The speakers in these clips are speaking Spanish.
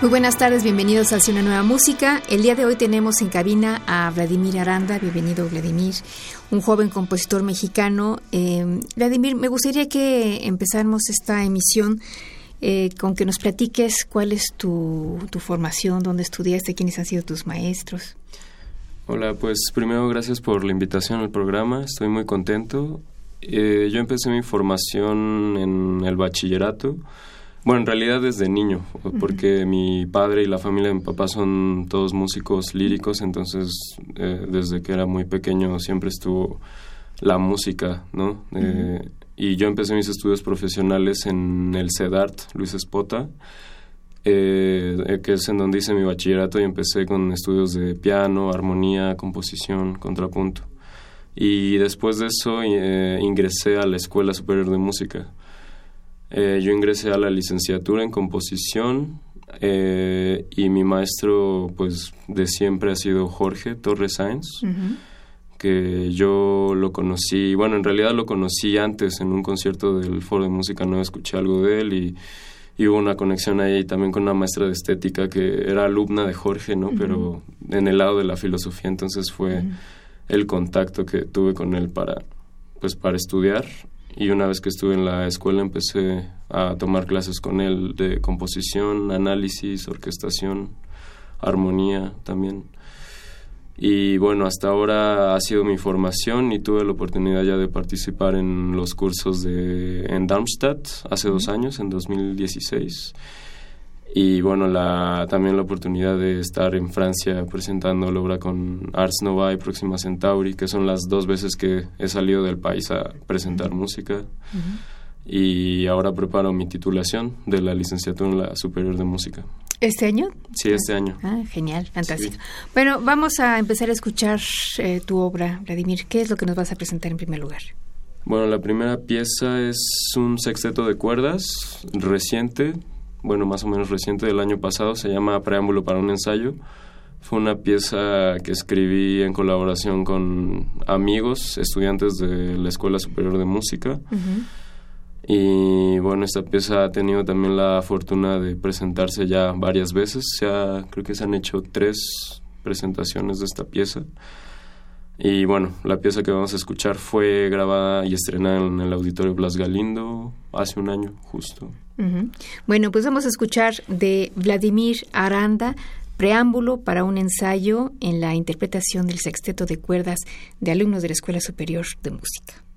Muy buenas tardes, bienvenidos a Hacia una nueva música. El día de hoy tenemos en cabina a Vladimir Aranda. Bienvenido, Vladimir, un joven compositor mexicano. Eh, Vladimir, me gustaría que empezáramos esta emisión eh, con que nos platiques cuál es tu, tu formación, dónde estudiaste, quiénes han sido tus maestros. Hola, pues primero gracias por la invitación al programa. Estoy muy contento. Eh, yo empecé mi formación en el bachillerato. Bueno, en realidad desde niño, porque mi padre y la familia de mi papá son todos músicos líricos, entonces eh, desde que era muy pequeño siempre estuvo la música, ¿no? Eh, y yo empecé mis estudios profesionales en el CEDART, Luis Espota, que es en donde hice mi bachillerato y empecé con estudios de piano, armonía, composición, contrapunto. Y después de eso eh, ingresé a la Escuela Superior de Música. Eh, yo ingresé a la licenciatura en composición eh, y mi maestro pues de siempre ha sido Jorge Torres Sáenz, que yo lo conocí, bueno, en realidad lo conocí antes en un concierto del Foro de Música no escuché algo de él y, hubo una conexión ahí también con una maestra de estética que era alumna de Jorge, ¿no? Pero en el lado de la filosofía, entonces fue el contacto que tuve con él para, pues, para estudiar. Y una vez que estuve en la escuela empecé a tomar clases con él de composición, análisis, orquestación, armonía también. Y bueno, hasta ahora ha sido mi formación y tuve la oportunidad ya de participar en los cursos de, en Darmstadt hace dos años, en 2016 y bueno, la, también la oportunidad de estar en Francia presentando la obra con Ars Nova y Próxima Centauri, que son las dos veces que he salido del país a presentar música. Y ahora preparo mi titulación de la licenciatura en la Superior de Música. ¿Este año? Sí, este año. Ah, genial, fantástico. Bueno, vamos a empezar a escuchar eh, tu obra, Vladimir. ¿Qué es lo que nos vas a presentar en primer lugar? Bueno, la primera pieza es un sexteto de cuerdas reciente bueno, más o menos reciente del año pasado, se llama Preámbulo para un ensayo. Fue una pieza que escribí en colaboración con amigos, estudiantes de la Escuela Superior de Música. Y bueno, esta pieza ha tenido también la fortuna de presentarse ya varias veces. Ya creo que se han hecho tres presentaciones de esta pieza. Y bueno, la pieza que vamos a escuchar fue grabada y estrenada en el Auditorio Blas Galindo hace un año justo. Bueno, pues vamos a escuchar de Vladimir Aranda, preámbulo para un ensayo en la interpretación del sexteto de cuerdas de alumnos de la Escuela Superior de Música.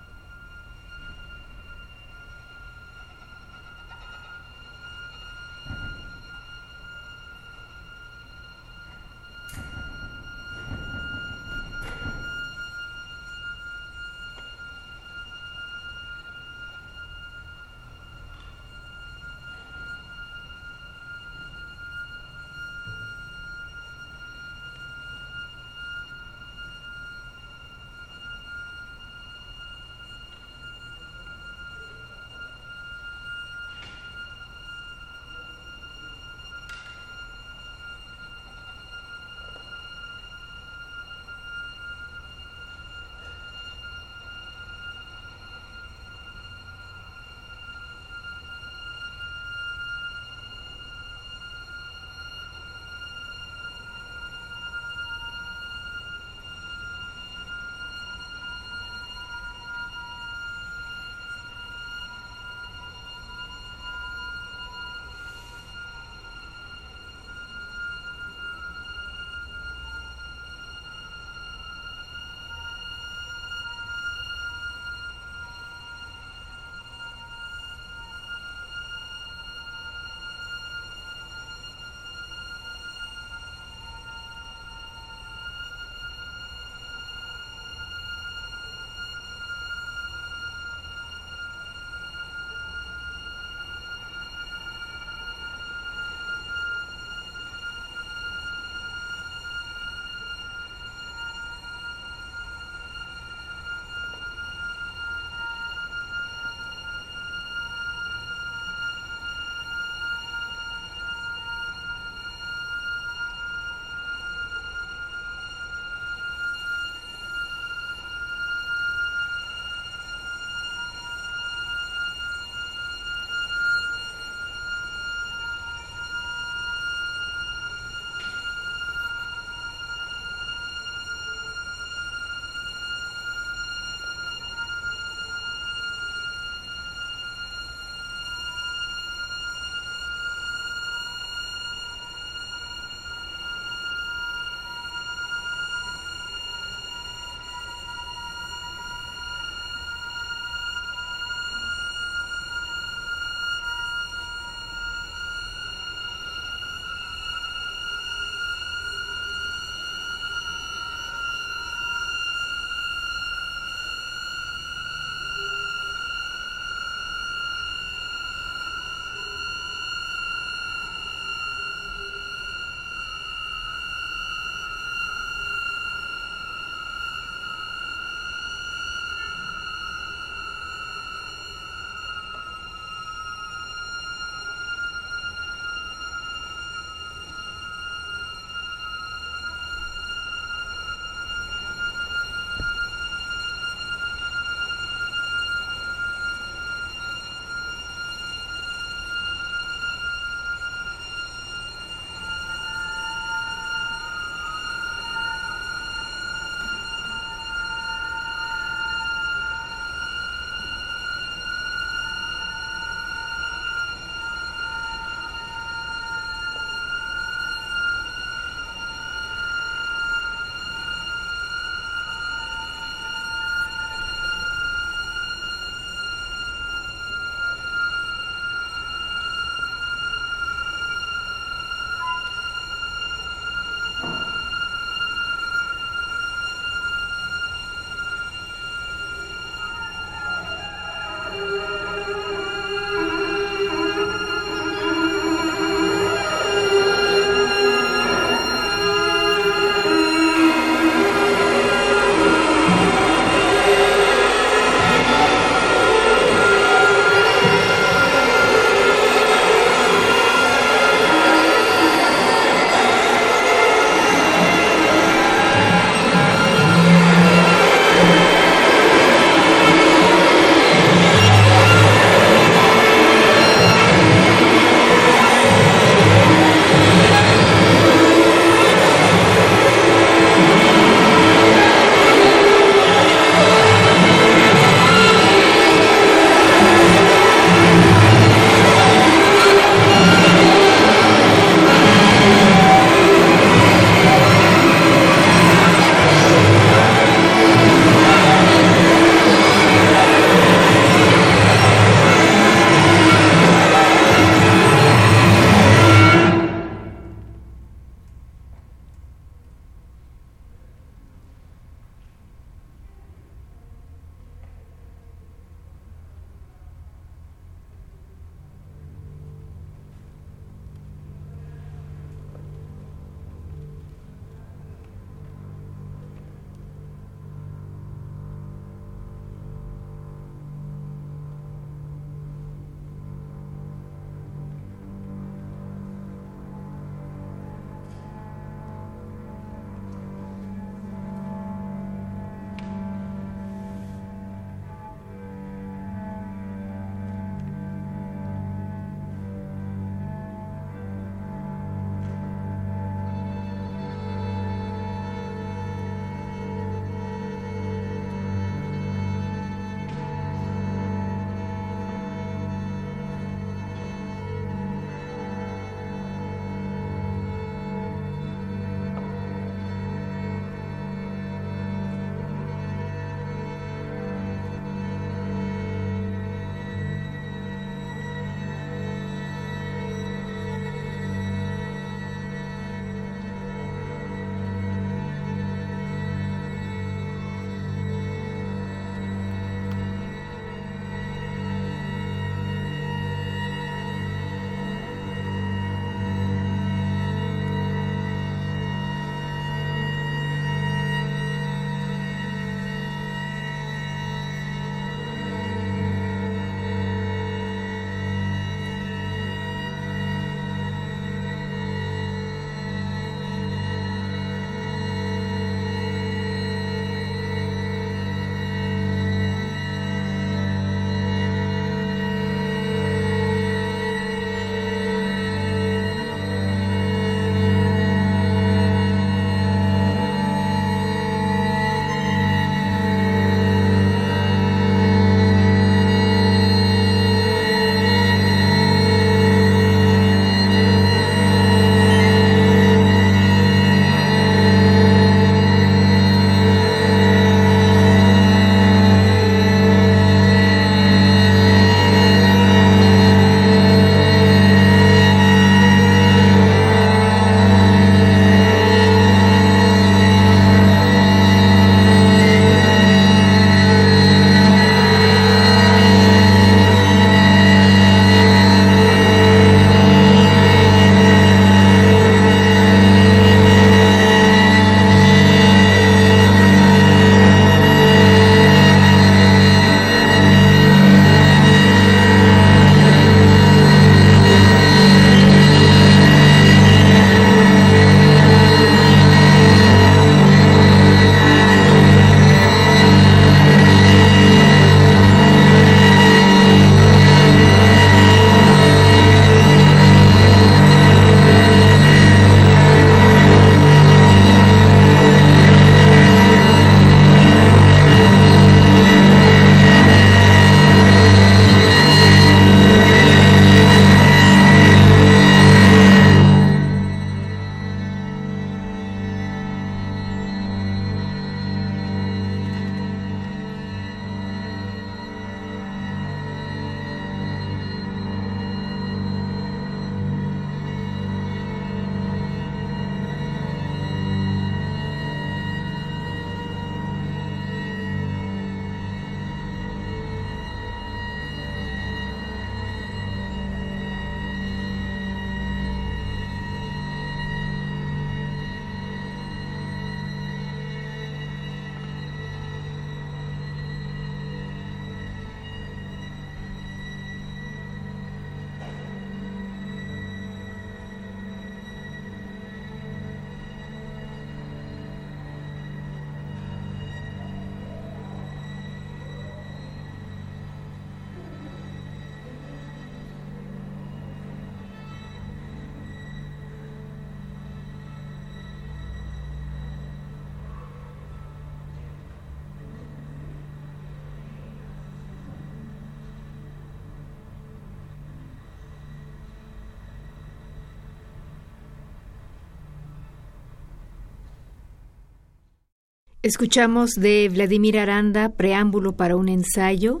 Escuchamos de Vladimir Aranda, preámbulo para un ensayo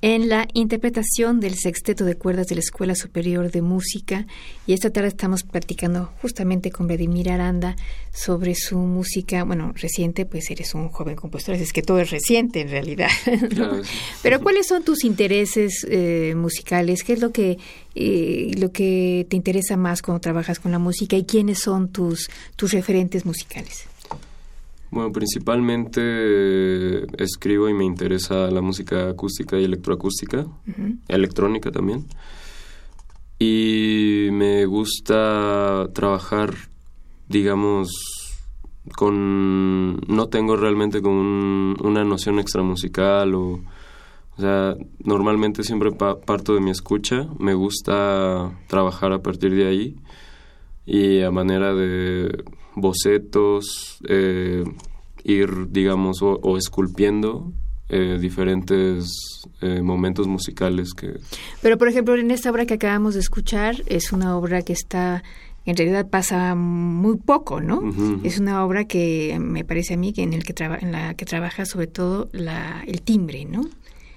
en la interpretación del sexteto de cuerdas de la Escuela Superior de Música y esta tarde estamos platicando justamente con Vladimir Aranda sobre su música, bueno, reciente, pues eres un joven compositor, es que todo es reciente en realidad. Pero ¿cuáles son tus intereses eh, musicales? ¿Qué es lo que eh, lo que te interesa más cuando trabajas con la música y quiénes son tus tus referentes musicales? Bueno, principalmente eh, escribo y me interesa la música acústica y electroacústica, electrónica también. Y me gusta trabajar, digamos, con... No tengo realmente con una noción extramusical o... O sea, normalmente siempre parto de mi escucha, me gusta trabajar a partir de ahí y a manera de bocetos, eh, ir, digamos, o, esculpiendo eh, diferentes eh, momentos musicales que... Pero, por ejemplo, en esta obra que acabamos de escuchar, es una obra que está, en realidad pasa muy poco, ¿no? Es una obra que me parece a mí que en, el que en la que trabaja sobre todo la, el timbre, ¿no?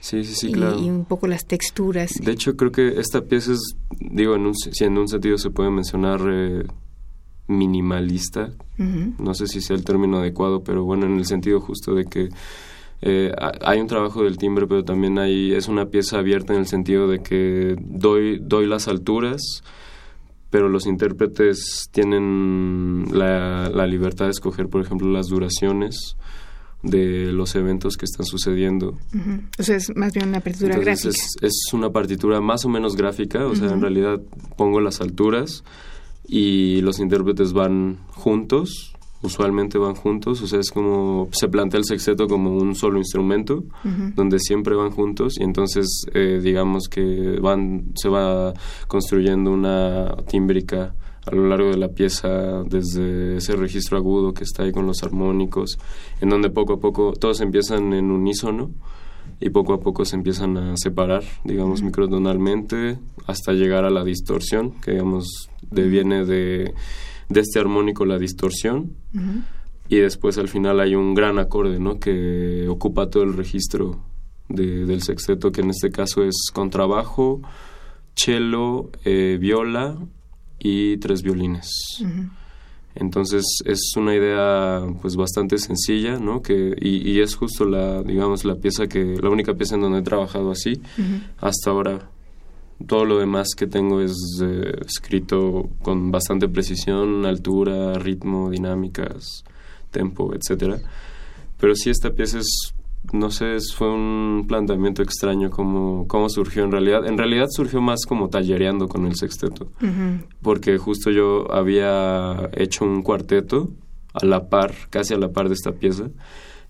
Sí, sí, sí, claro. Y un poco las texturas. De hecho, creo que esta pieza es, digo, en un, si en un sentido se puede mencionar minimalista. No sé si sea el término adecuado, pero bueno, en el sentido justo de que eh, hay un trabajo del timbre, pero también hay es una pieza abierta en el sentido de que doy doy las alturas, pero los intérpretes tienen la, la libertad de escoger, por ejemplo, las duraciones de los eventos que están sucediendo. O sea, es más bien una partitura gráfica. Es, es, una partitura más o menos gráfica, o sea, en realidad pongo las alturas, y los intérpretes van juntos, usualmente van juntos, o sea, es como se plantea el sexteto como un solo instrumento, donde siempre van juntos y entonces eh, digamos que van se va construyendo una tímbrica a lo largo de la pieza desde ese registro agudo que está ahí con los armónicos, en donde poco a poco todos empiezan en unísono y poco a poco se empiezan a separar, digamos, microtonalmente, hasta llegar a la distorsión, que digamos deviene de, de este armónico la distorsión. Y después al final hay un gran acorde, ¿no? Que ocupa todo el registro del sexteto, que en este caso es contrabajo, cello, eh, viola y tres violines. Entonces es una idea pues bastante sencilla, ¿no? Que, y, es justo la, digamos, la pieza que, la única pieza en donde he trabajado así hasta ahora. Todo lo demás que tengo es eh, escrito con bastante precisión, altura, ritmo, dinámicas, tempo, etcétera. Pero sí esta pieza es no sé, fue un planteamiento extraño cómo, cómo surgió en realidad. En realidad surgió más como tallereando con el sexteto, porque justo yo había hecho un cuarteto a la par, casi a la par de esta pieza,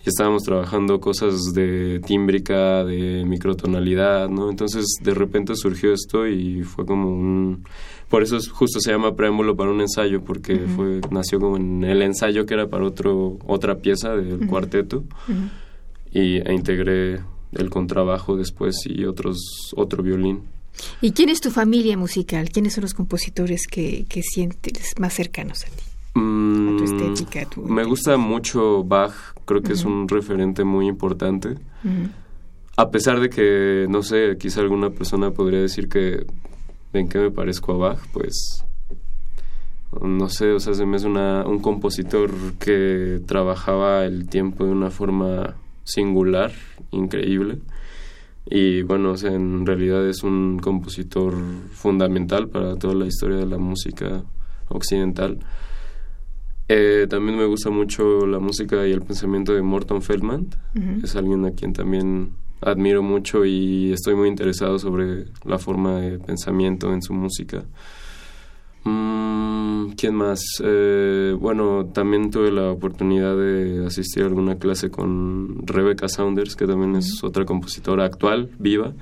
y estábamos trabajando cosas de tímbrica, de microtonalidad, ¿no? Entonces de repente surgió esto y fue como un... Por eso justo se llama preámbulo para un ensayo, porque fue nació como en el ensayo que era para otro otra pieza del cuarteto y, e integré el contrabajo después y otros otro violín. ¿Y quién es tu familia musical? ¿Quiénes son los compositores que, que sientes más cercanos a ti? Mm, tu estética, me gusta mucho Bach, creo que es un referente muy importante. A pesar de que, no sé, quizá alguna persona podría decir que en qué me parezco a Bach, pues no sé, o sea, se me es una, un compositor que trabajaba el tiempo de una forma singular, increíble. Y bueno, en realidad es un compositor fundamental para toda la historia de la música occidental. Eh, también me gusta mucho la música y el pensamiento de Morton Feldman. Es alguien a quien también admiro mucho y estoy muy interesado sobre la forma de pensamiento en su música. Mm, ¿Quién más? Eh, bueno, también tuve la oportunidad de asistir a alguna clase con Rebecca Saunders, que también es otra compositora actual, viva.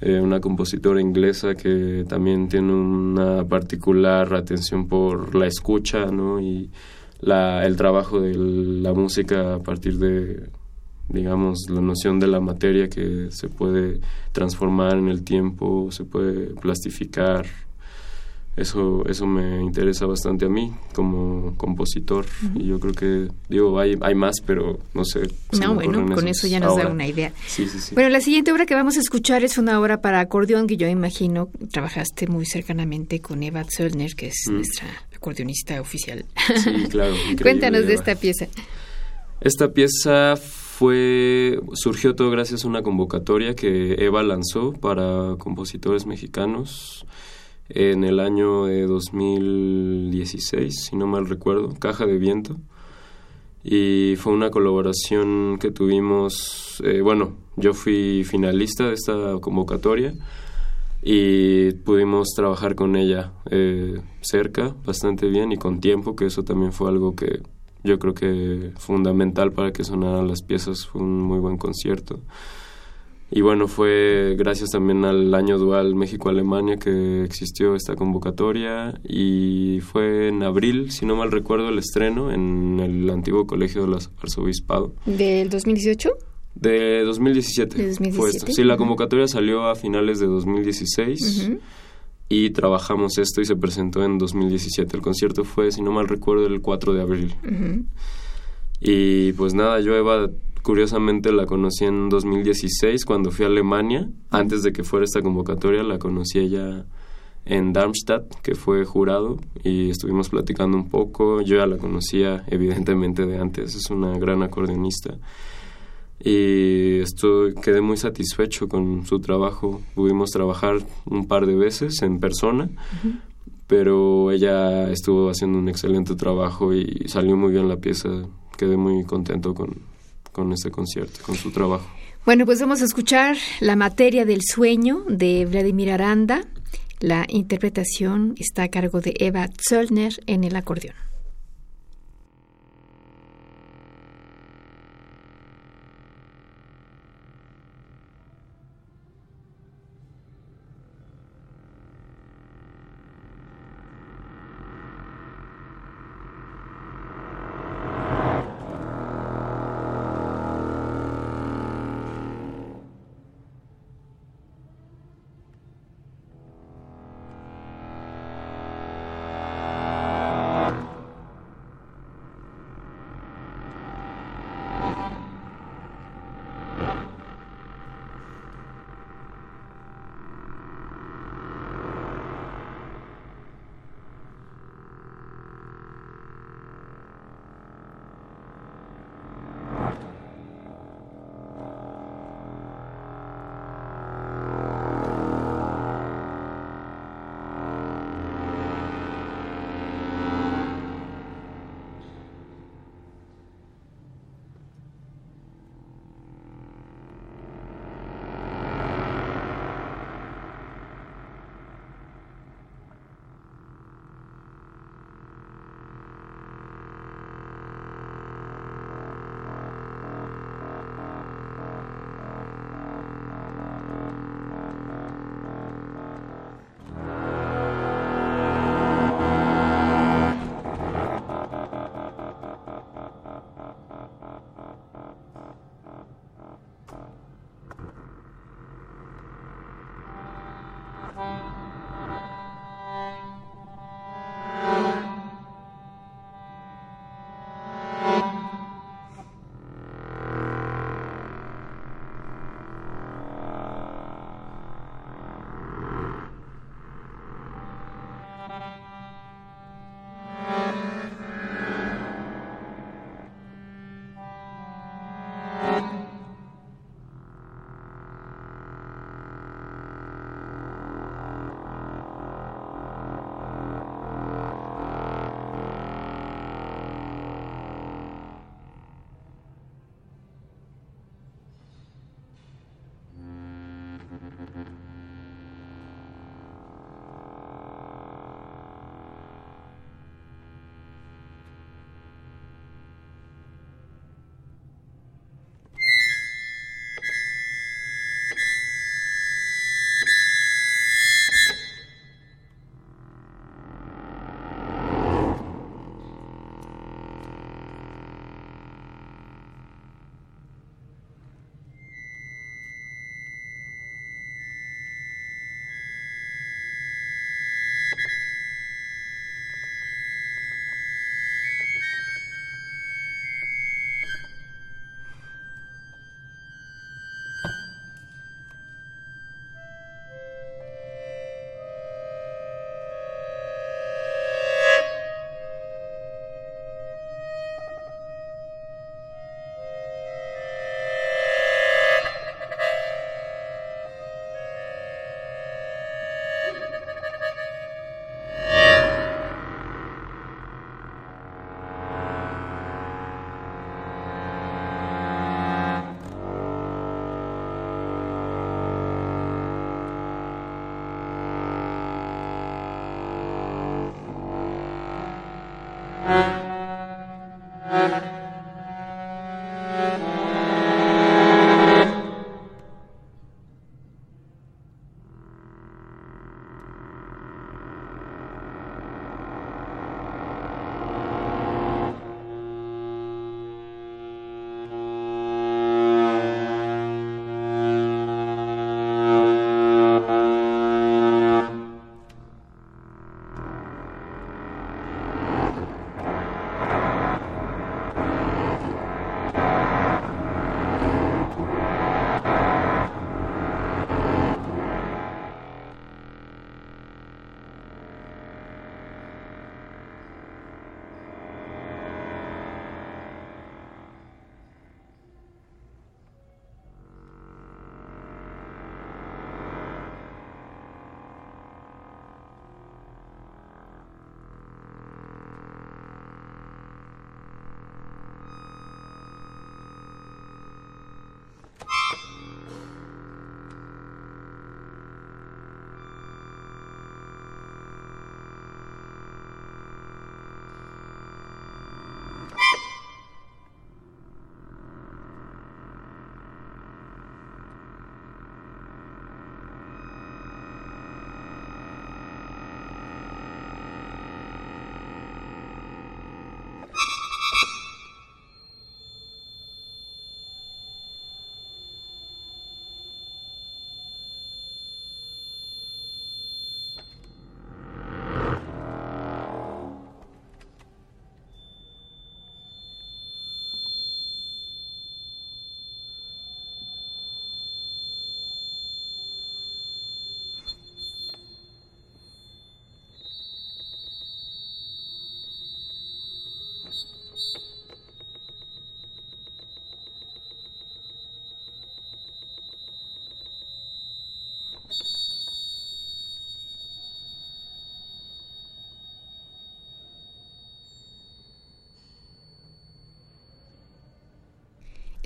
Eh, una compositora inglesa que también tiene una particular atención por la escucha ¿no? y la, el trabajo de la música a partir de, digamos, la noción de la materia que se puede transformar en el tiempo, se puede plastificar, eso eso me interesa bastante a mí como compositor. Y yo creo que digo hay hay más pero no sé no bueno con eso ya nos da una idea. Sí, sí, sí. bueno la siguiente obra que vamos a escuchar es una obra para acordeón que yo imagino trabajaste muy cercanamente con Eva Zöllner que es mm. nuestra acordeonista oficial. Sí claro cuéntanos de esta pieza. Esta pieza fue surgió todo gracias a una convocatoria que Eva lanzó para compositores mexicanos en el año de 2016, si no mal recuerdo, Caja de Viento. Y fue una colaboración que tuvimos, eh, bueno, yo fui finalista de esta convocatoria y pudimos trabajar con ella eh, cerca, bastante bien y con tiempo, que eso también fue algo que yo creo que fundamental para que sonaran las piezas, fue un muy buen concierto. Y bueno, fue gracias también al año dual México-Alemania que existió esta convocatoria y fue en abril, si no mal recuerdo, el estreno en el antiguo Colegio del Arzobispado. ¿Del 2018? De 2017, ¿De 2017? fue esto. Sí, la convocatoria salió a finales de 2016 y trabajamos esto y se presentó en 2017. El concierto fue, si no mal recuerdo, el 4 de abril. Y pues nada, yo Eva Curiosamente la conocí en 2016 cuando fui a Alemania. Antes de que fuera esta convocatoria la conocí ella en Darmstadt, que fue jurado, y estuvimos platicando un poco. Yo ya la conocía evidentemente de antes, es una gran acordeonista. Y estoy, quedé muy satisfecho con su trabajo. Pudimos trabajar un par de veces en persona, pero ella estuvo haciendo un excelente trabajo y salió muy bien la pieza. Quedé muy contento con, con este concierto, con su trabajo. Bueno, pues vamos a escuchar La materia del sueño de Vladimir Aranda. La interpretación está a cargo de Eva Zollner en el acordeón.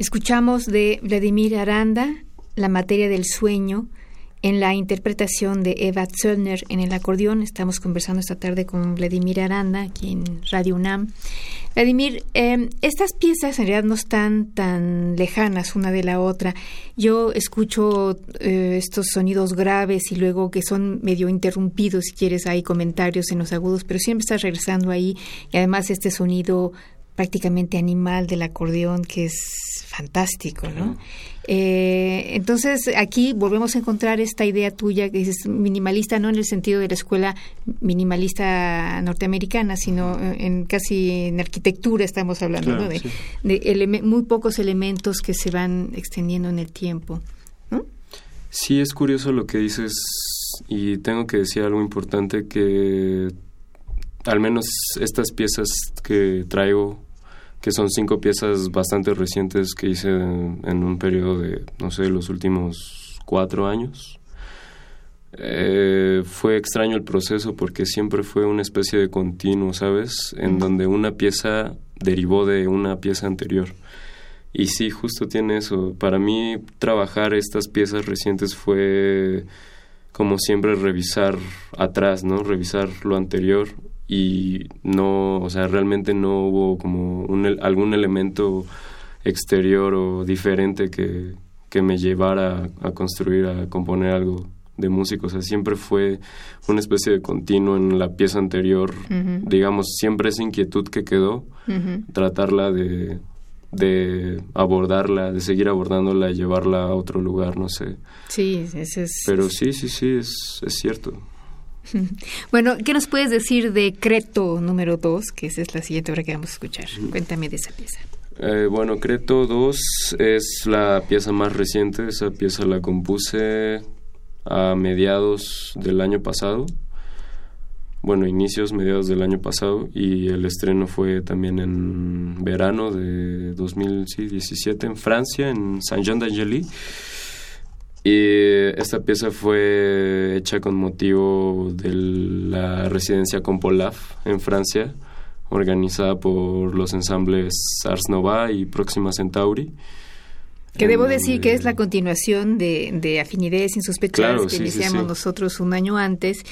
Escuchamos de Vladimir Aranda, La materia del sueño, en la interpretación de Eva Zöllner en el acordeón. Estamos conversando esta tarde con Vladimir Aranda, aquí en Radio UNAM. Vladimir, em, estas piezas en realidad no están tan lejanas una de la otra. Yo escucho eh, estos sonidos graves y luego que son medio interrumpidos, si quieres, hay comentarios en los agudos, pero siempre estás regresando ahí y además este sonido prácticamente animal del acordeón que es fantástico, ¿no? Eh, entonces aquí volvemos a encontrar esta idea tuya que es minimalista no en el sentido de la escuela minimalista norteamericana, sino en casi en arquitectura estamos hablando, ¿no? de, muy pocos elementos que se van extendiendo en el tiempo. ¿no? Sí, es curioso lo que dices y tengo que decir algo importante que al menos estas piezas que traigo que son cinco piezas bastante recientes que hice en, un periodo de, no sé, los últimos cuatro años. Eh, fue extraño el proceso porque siempre fue una especie de continuo, ¿sabes? En donde una pieza derivó de una pieza anterior. Y sí, justo tiene eso. Para mí trabajar estas piezas recientes fue como siempre revisar atrás, ¿no? Revisar lo anterior y no, o sea, realmente no hubo como un, algún elemento exterior o diferente que, que me llevara a, construir, a componer algo de música. O sea, siempre fue una especie de continuo en la pieza anterior. Digamos, siempre esa inquietud que quedó, tratarla de, de abordarla, de seguir abordándola y llevarla a otro lugar, no sé. Sí, ese es... Pero sí, sí, sí, es, es cierto. Bueno, ¿qué nos puedes decir de Creto número 2, que esa es la siguiente obra que vamos a escuchar? Cuéntame de esa pieza. Eh, bueno, Creto 2 es la pieza más reciente, esa pieza la compuse a mediados del año pasado, bueno, inicios, mediados del año pasado, y el estreno fue también en verano de 2017 en Francia, en Saint-Jean d'Angely. Y esta pieza fue hecha con motivo de la residencia Compolaf en Francia, organizada por los ensambles Ars Nova y Próxima Centauri. Que debo decir que es la continuación de, de Afinidades Insospechadas que iniciamos nosotros un año antes,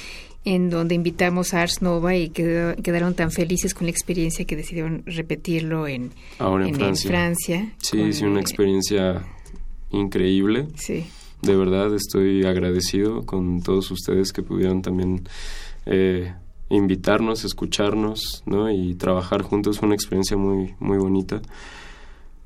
en donde invitamos a Ars Nova y quedaron tan felices con la experiencia que decidieron repetirlo en, Ahora en, Francia. Sí, sí, una experiencia increíble. Sí de verdad estoy agradecido con todos ustedes que pudieron también eh, invitarnos, escucharnos, ¿no? Y trabajar juntos fue una experiencia muy, muy bonita.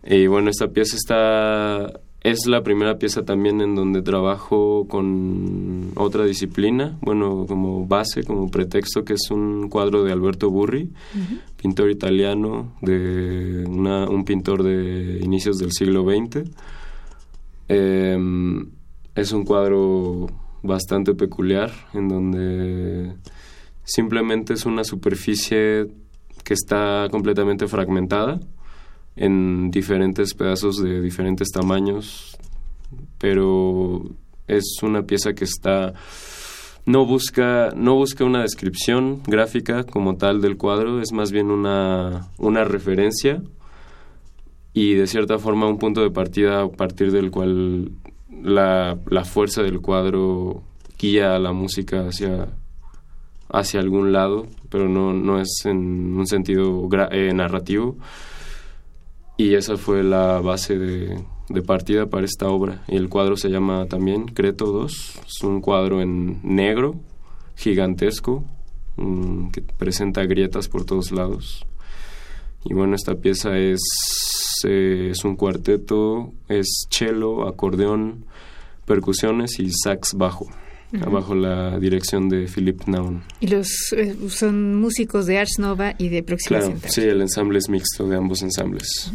Y bueno, esta pieza está es la primera pieza también en donde trabajo con otra disciplina, bueno, como base, como pretexto, que es un cuadro de Alberto Burri, pintor italiano, de un pintor de inicios del siglo XX. Eh, es un cuadro bastante peculiar en donde simplemente es una superficie que está completamente fragmentada en diferentes pedazos de diferentes tamaños, pero es una pieza que está no busca no busca una descripción gráfica como tal del cuadro, es más bien una una referencia y de cierta forma un punto de partida a partir del cual la, la fuerza del cuadro guía a la música hacia, hacia algún lado, pero no, no es en un sentido eh, narrativo. Y esa fue la base de, partida para esta obra. Y el cuadro se llama también Creto 2. Es un cuadro en negro, gigantesco, mm, que presenta grietas por todos lados. Y bueno, esta pieza es eh, es un cuarteto, es cello, acordeón, percusiones y sax bajo. bajo la dirección de Philip Naun. ¿Y los eh, son músicos de Ars Nova y de Próxima Claro, sí, el ensamble es mixto de ambos ensambles.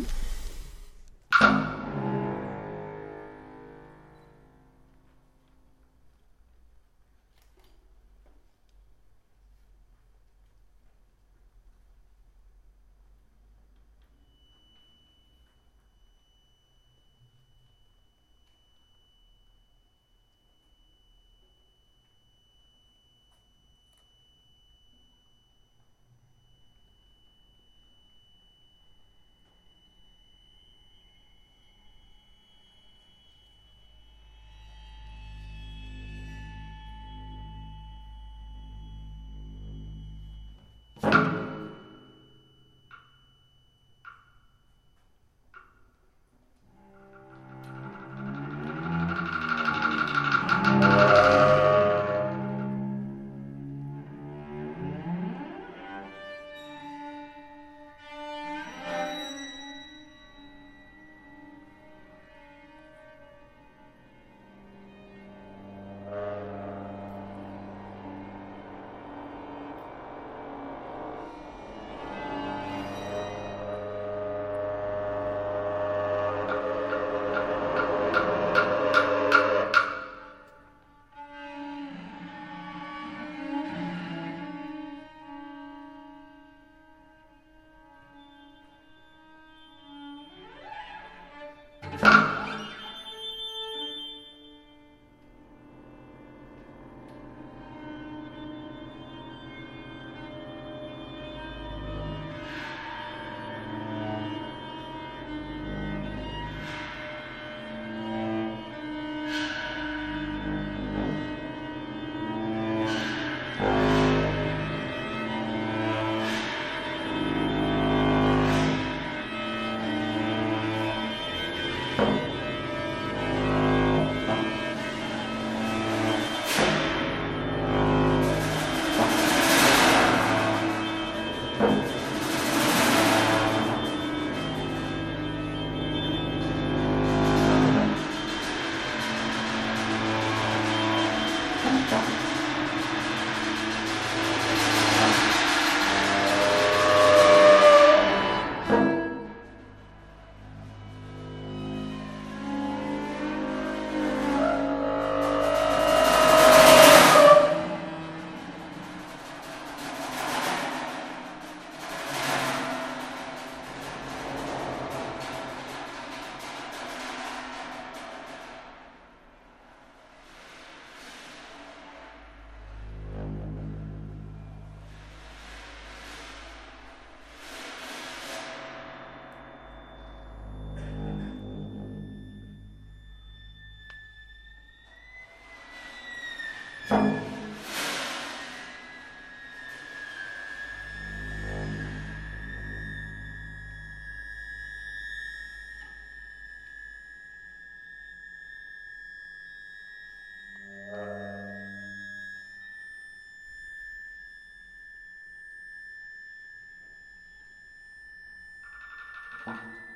Hah?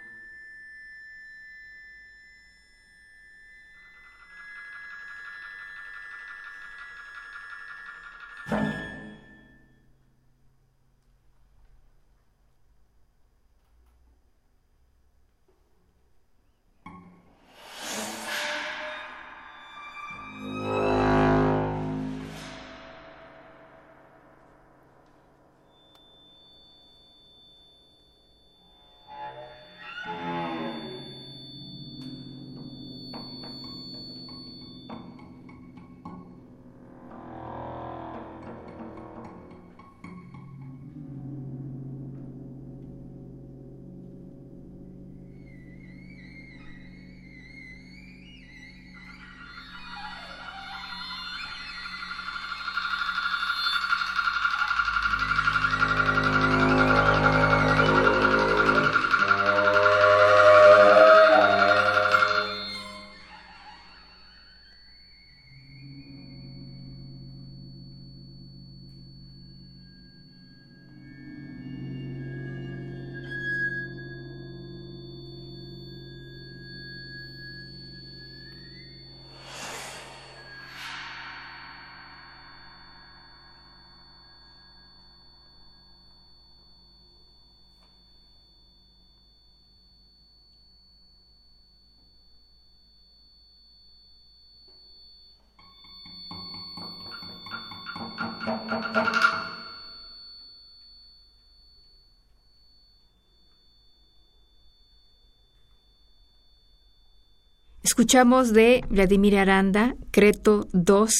Escuchamos de Vladimir Aranda, Creto 2,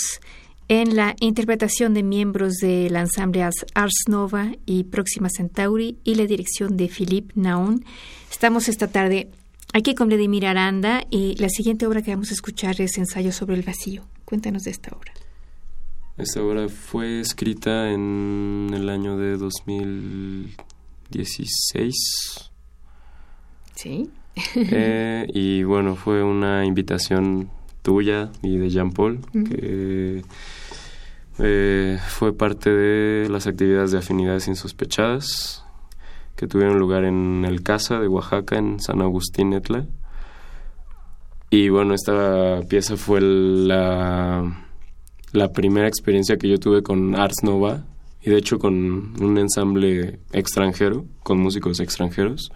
en la interpretación de miembros del ensamble Ars Nova y Próxima Centauri y la dirección de Philippe Naon. Estamos esta tarde aquí con Vladimir Aranda y la siguiente obra que vamos a escuchar es Ensayo sobre el vacío. Cuéntanos de esta obra. Esta obra fue escrita en el año de 2016. Sí. Eh, y bueno, fue una invitación tuya y de Jean Paul, que eh, fue parte de las actividades de afinidades insospechadas que tuvieron lugar en el Casa de Oaxaca, en San Agustín Etla. Y bueno, esta pieza fue la, la primera experiencia que yo tuve con Ars Nova, y de hecho con un ensamble extranjero, con músicos extranjeros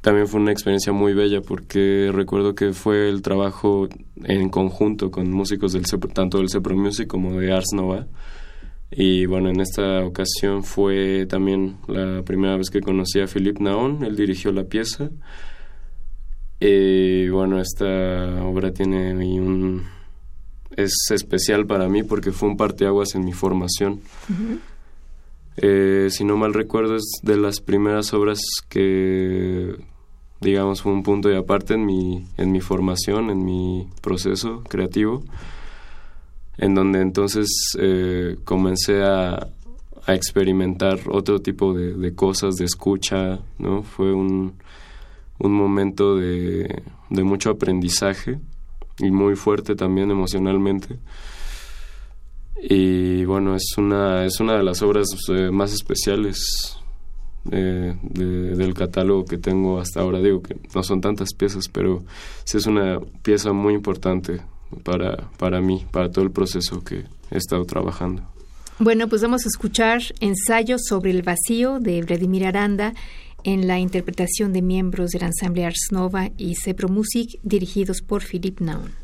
también fue una experiencia muy bella porque recuerdo que fue el trabajo en conjunto con músicos del tanto del Cepro Music como de Ars Nova. Y bueno, en esta ocasión fue también la primera vez que conocí a Philippe Naon, él dirigió la pieza. Y bueno, esta obra tiene un... es especial para mí porque fue un parteaguas en mi formación. Eh, si no mal recuerdo, es de las primeras obras que, digamos, fue un punto de aparte en mi, en mi formación, en mi proceso creativo, en donde entonces eh, comencé a, a, experimentar otro tipo de, de, cosas, de escucha, ¿no? Fue un, un momento de, de mucho aprendizaje y muy fuerte también emocionalmente y bueno, es una, es una de las obras eh, más especiales eh, del catálogo que tengo hasta ahora. Digo que no son tantas piezas, pero sí es una pieza muy importante para, para mí, para todo el proceso que he estado trabajando. Bueno, pues vamos a escuchar Ensayo sobre el vacío de Vladimir Aranda en la interpretación de miembros del ensamble Ars Nova y Cepro Music dirigidos por Philippe Naun.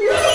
Yeah!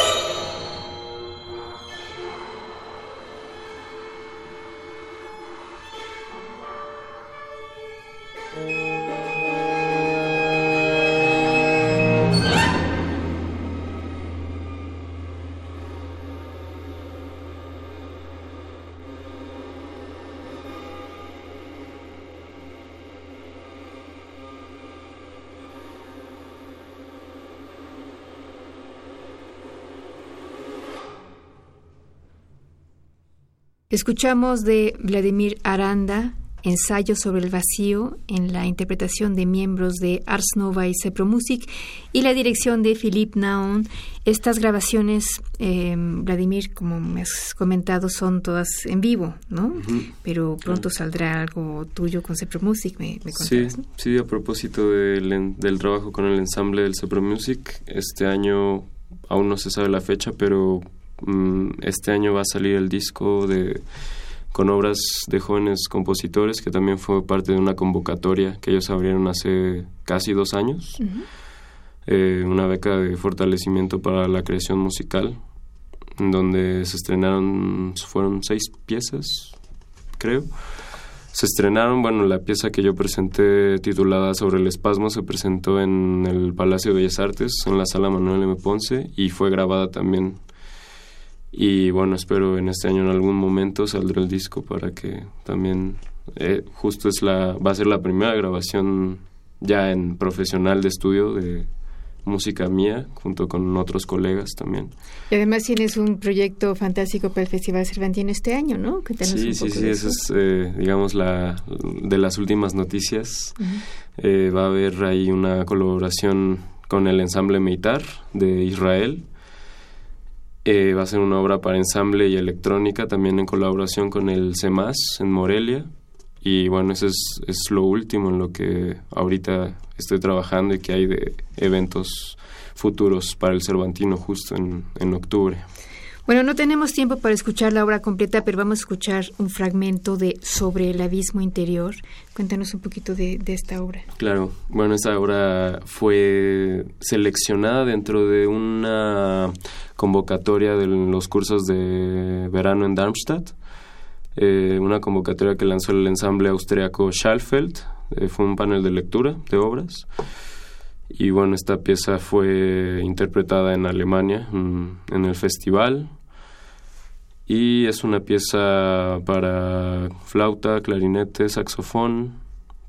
Escuchamos de Vladimir Aranda, Ensayo sobre el vacío, en la interpretación de miembros de Ars Nova y Music y la dirección de Philippe Naon. Estas grabaciones, eh, Vladimir, como me has comentado, son todas en vivo, ¿no? Pero pronto saldrá algo tuyo con Music, me, me sí, sí, a propósito del, del trabajo con el ensamble del Music, este año aún no se sabe la fecha, pero este año va a salir el disco de con obras de jóvenes compositores, que también fue parte de una convocatoria que ellos abrieron hace casi dos años, eh, una beca de fortalecimiento para la creación musical, donde se estrenaron, fueron seis piezas, creo. Se estrenaron, bueno, la pieza que yo presenté titulada Sobre el espasmo se presentó en el Palacio de Bellas Artes, en la sala Manuel M. Ponce, y fue grabada también y bueno, espero en este año en algún momento saldrá el disco para que también eh, justo es la va a ser la primera grabación ya en profesional de estudio de música mía junto con otros colegas también. Y además tienes un proyecto fantástico para el Festival Cervantino este año, ¿no? sí, sí, sí, esa es, eh, digamos, la de las últimas noticias. Eh, va a haber ahí una colaboración con el ensamble Meitar de Israel eh, va a ser una obra para ensamble y electrónica, también en colaboración con el CEMAS en Morelia. Y bueno, eso es, es lo último en lo que ahorita estoy trabajando y que hay de eventos futuros para el Cervantino justo en, en octubre. Bueno, no tenemos tiempo para escuchar la obra completa, pero vamos a escuchar un fragmento de Sobre el abismo interior. Cuéntanos un poquito de, esta obra. Claro, bueno, esta obra fue seleccionada dentro de una convocatoria de los cursos de verano en Darmstadt. Eh, una convocatoria que lanzó el ensamble austriaco Schallfeld. Eh, fue un panel de lectura de obras. Y bueno, esta pieza fue interpretada en Alemania, en el festival, y es una pieza para flauta, clarinete, saxofón,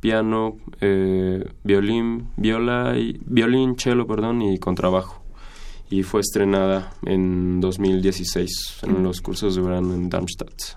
piano, eh, violín, viola y violín, cello, perdón, y contrabajo. Y fue estrenada en 2016 en los cursos de verano en Darmstadt.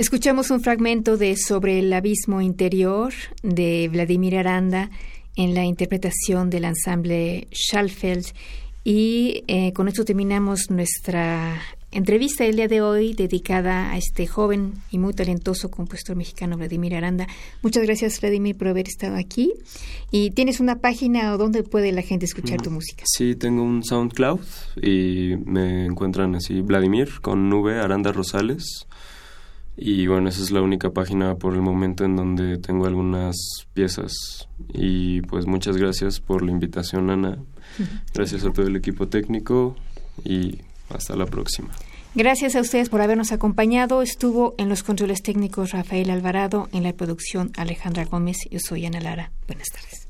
Escuchamos un fragmento de Sobre el abismo interior de Vladimir Aranda en la interpretación del ensamble Schallfeld y eh, con esto terminamos nuestra entrevista del día de hoy dedicada a este joven y muy talentoso compositor mexicano Vladimir Aranda. Muchas gracias Vladimir por haber estado aquí. ¿Y tienes una página o donde puede la gente escuchar tu música? Sí, tengo un SoundCloud y me encuentran así Vladimir con nube Aranda Rosales y bueno, esa es la única página por el momento en donde tengo algunas piezas. Y pues muchas gracias por la invitación, Ana. Gracias a todo el equipo técnico y hasta la próxima. Gracias a ustedes por habernos acompañado. Estuvo en los controles técnicos Rafael Alvarado, en la producción Alejandra Gómez. Yo soy Ana Lara. Buenas tardes.